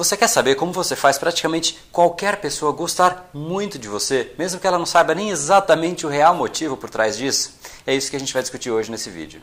Você quer saber como você faz praticamente qualquer pessoa gostar muito de você, mesmo que ela não saiba nem exatamente o real motivo por trás disso? É isso que a gente vai discutir hoje nesse vídeo.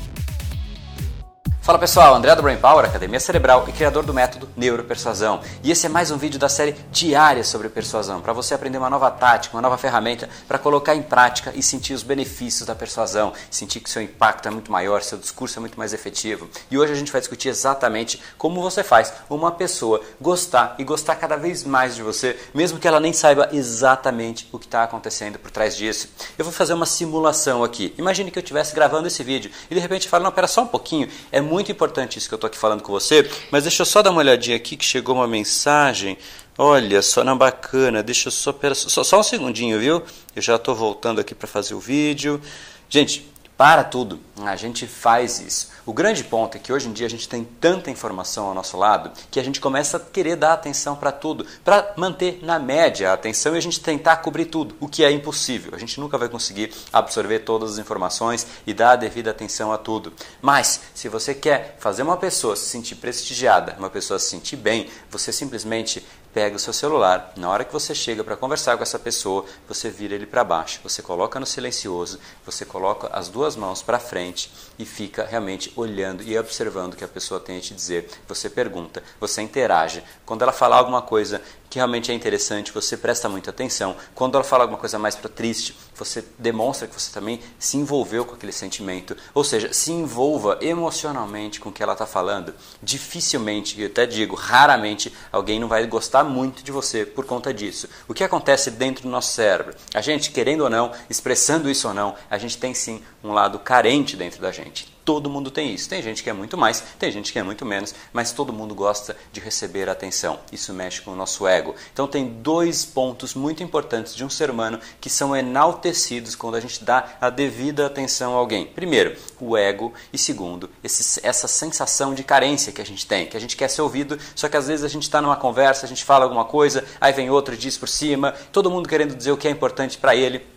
Fala pessoal, André do Brain Power, Academia Cerebral e criador do método Neuropersuasão. E esse é mais um vídeo da série diária sobre persuasão, para você aprender uma nova tática, uma nova ferramenta para colocar em prática e sentir os benefícios da persuasão, sentir que seu impacto é muito maior, seu discurso é muito mais efetivo. E hoje a gente vai discutir exatamente como você faz uma pessoa gostar e gostar cada vez mais de você, mesmo que ela nem saiba exatamente o que está acontecendo por trás disso. Eu vou fazer uma simulação aqui. Imagine que eu estivesse gravando esse vídeo e de repente falo, não, pera só um pouquinho, é muito importante isso que eu estou aqui falando com você, mas deixa eu só dar uma olhadinha aqui que chegou uma mensagem. Olha, só na bacana, deixa eu só, só, só um segundinho, viu? Eu já estou voltando aqui para fazer o vídeo. Gente, para tudo, a gente faz isso. O grande ponto é que hoje em dia a gente tem tanta informação ao nosso lado que a gente começa a querer dar atenção para tudo, para manter na média a atenção e a gente tentar cobrir tudo, o que é impossível. A gente nunca vai conseguir absorver todas as informações e dar a devida atenção a tudo. Mas, se você quer fazer uma pessoa se sentir prestigiada, uma pessoa se sentir bem, você simplesmente pega o seu celular, na hora que você chega para conversar com essa pessoa, você vira ele para baixo, você coloca no silencioso, você coloca as duas mãos para frente e fica realmente olhando e observando o que a pessoa tem a te dizer. Você pergunta, você interage. Quando ela falar alguma coisa que realmente é interessante, você presta muita atenção. Quando ela fala alguma coisa mais para triste, você demonstra que você também se envolveu com aquele sentimento. Ou seja, se envolva emocionalmente com o que ela está falando. Dificilmente, eu até digo, raramente, alguém não vai gostar muito de você por conta disso. O que acontece dentro do nosso cérebro? A gente, querendo ou não, expressando isso ou não, a gente tem sim um lado carente dentro da gente. Todo mundo tem isso. Tem gente que é muito mais, tem gente que é muito menos, mas todo mundo gosta de receber atenção. Isso mexe com o nosso ego. Então tem dois pontos muito importantes de um ser humano que são enaltecidos quando a gente dá a devida atenção a alguém. Primeiro, o ego e segundo, esse, essa sensação de carência que a gente tem, que a gente quer ser ouvido, só que às vezes a gente está numa conversa, a gente fala alguma coisa, aí vem outro e diz por cima, todo mundo querendo dizer o que é importante para ele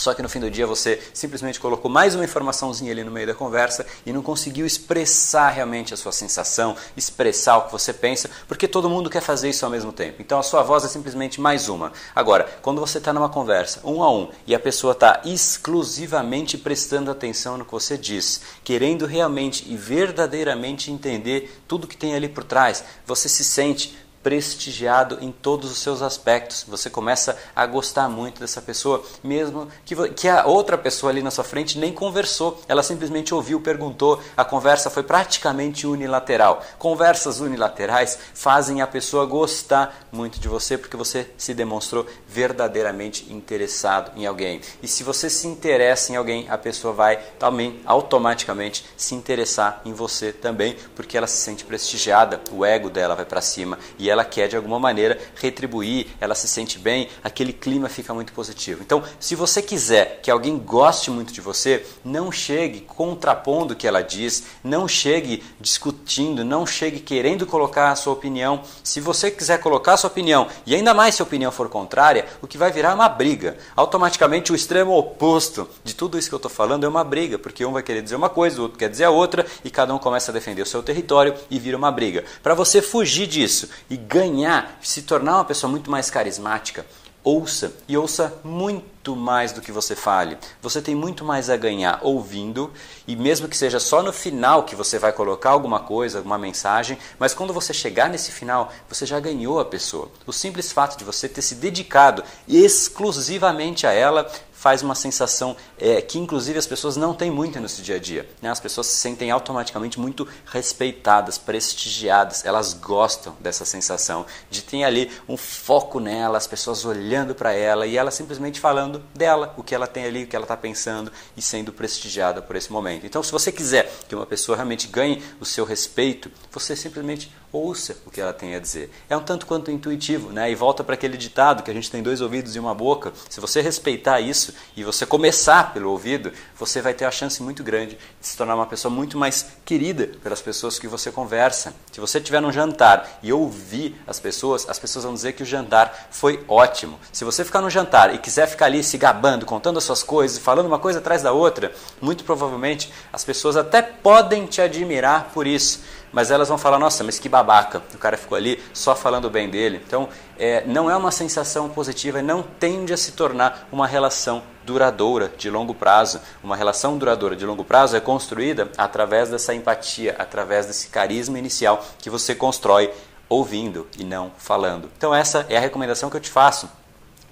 só que no fim do dia você simplesmente colocou mais uma informaçãozinha ali no meio da conversa e não conseguiu expressar realmente a sua sensação, expressar o que você pensa, porque todo mundo quer fazer isso ao mesmo tempo. Então a sua voz é simplesmente mais uma. Agora, quando você está numa conversa um a um e a pessoa está exclusivamente prestando atenção no que você diz, querendo realmente e verdadeiramente entender tudo que tem ali por trás, você se sente prestigiado em todos os seus aspectos. Você começa a gostar muito dessa pessoa, mesmo que, que a outra pessoa ali na sua frente nem conversou, ela simplesmente ouviu, perguntou. A conversa foi praticamente unilateral. Conversas unilaterais fazem a pessoa gostar muito de você porque você se demonstrou verdadeiramente interessado em alguém. E se você se interessa em alguém, a pessoa vai também automaticamente se interessar em você também, porque ela se sente prestigiada, o ego dela vai para cima e ela quer de alguma maneira retribuir, ela se sente bem, aquele clima fica muito positivo. Então, se você quiser que alguém goste muito de você, não chegue contrapondo o que ela diz, não chegue discutindo, não chegue querendo colocar a sua opinião. Se você quiser colocar a sua opinião e ainda mais se a opinião for contrária, o que vai virar é uma briga. Automaticamente o extremo oposto de tudo isso que eu estou falando é uma briga, porque um vai querer dizer uma coisa, o outro quer dizer a outra e cada um começa a defender o seu território e vira uma briga. Para você fugir disso e ganhar, se tornar uma pessoa muito mais carismática, ouça e ouça muito mais do que você fale. Você tem muito mais a ganhar ouvindo e mesmo que seja só no final que você vai colocar alguma coisa, alguma mensagem, mas quando você chegar nesse final, você já ganhou a pessoa. O simples fato de você ter se dedicado exclusivamente a ela faz uma sensação é, que, inclusive, as pessoas não têm muito no seu dia a dia. Né? As pessoas se sentem automaticamente muito respeitadas, prestigiadas, elas gostam dessa sensação de ter ali um foco nela, as pessoas olhando para ela e ela simplesmente falando dela, o que ela tem ali, o que ela está pensando e sendo prestigiada por esse momento. Então, se você quiser que uma pessoa realmente ganhe o seu respeito, você simplesmente ouça o que ela tem a dizer. É um tanto quanto intuitivo, né? E volta para aquele ditado que a gente tem dois ouvidos e uma boca. Se você respeitar isso e você começar pelo ouvido, você vai ter a chance muito grande de se tornar uma pessoa muito mais querida pelas pessoas que você conversa. Se você estiver num jantar e ouvir as pessoas, as pessoas vão dizer que o jantar foi ótimo. Se você ficar no jantar e quiser ficar ali se gabando, contando as suas coisas, falando uma coisa atrás da outra, muito provavelmente as pessoas até podem te admirar por isso mas elas vão falar: nossa, mas que babaca, o cara ficou ali só falando bem dele. Então, é, não é uma sensação positiva e não tende a se tornar uma relação duradoura de longo prazo. Uma relação duradoura de longo prazo é construída através dessa empatia, através desse carisma inicial que você constrói ouvindo e não falando. Então, essa é a recomendação que eu te faço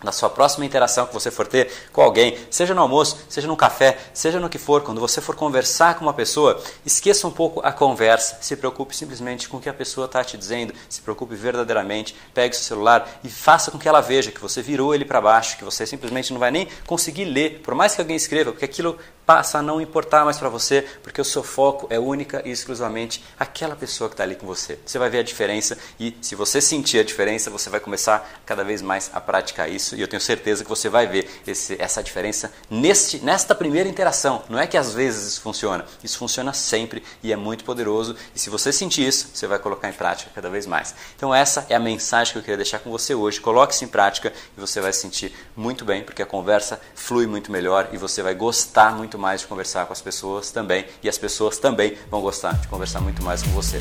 na sua próxima interação que você for ter com alguém, seja no almoço, seja no café, seja no que for, quando você for conversar com uma pessoa, esqueça um pouco a conversa, se preocupe simplesmente com o que a pessoa está te dizendo, se preocupe verdadeiramente, pegue seu celular e faça com que ela veja que você virou ele para baixo, que você simplesmente não vai nem conseguir ler, por mais que alguém escreva, porque aquilo passa a não importar mais para você, porque o seu foco é única e exclusivamente aquela pessoa que está ali com você. Você vai ver a diferença e se você sentir a diferença, você vai começar cada vez mais a praticar isso e eu tenho certeza que você vai ver esse, essa diferença neste, nesta primeira interação. Não é que às vezes isso funciona, isso funciona sempre e é muito poderoso e se você sentir isso, você vai colocar em prática cada vez mais. Então essa é a mensagem que eu queria deixar com você hoje. Coloque isso em prática e você vai se sentir muito bem, porque a conversa flui muito melhor e você vai gostar muito mais de conversar com as pessoas também e as pessoas também vão gostar de conversar muito mais com você.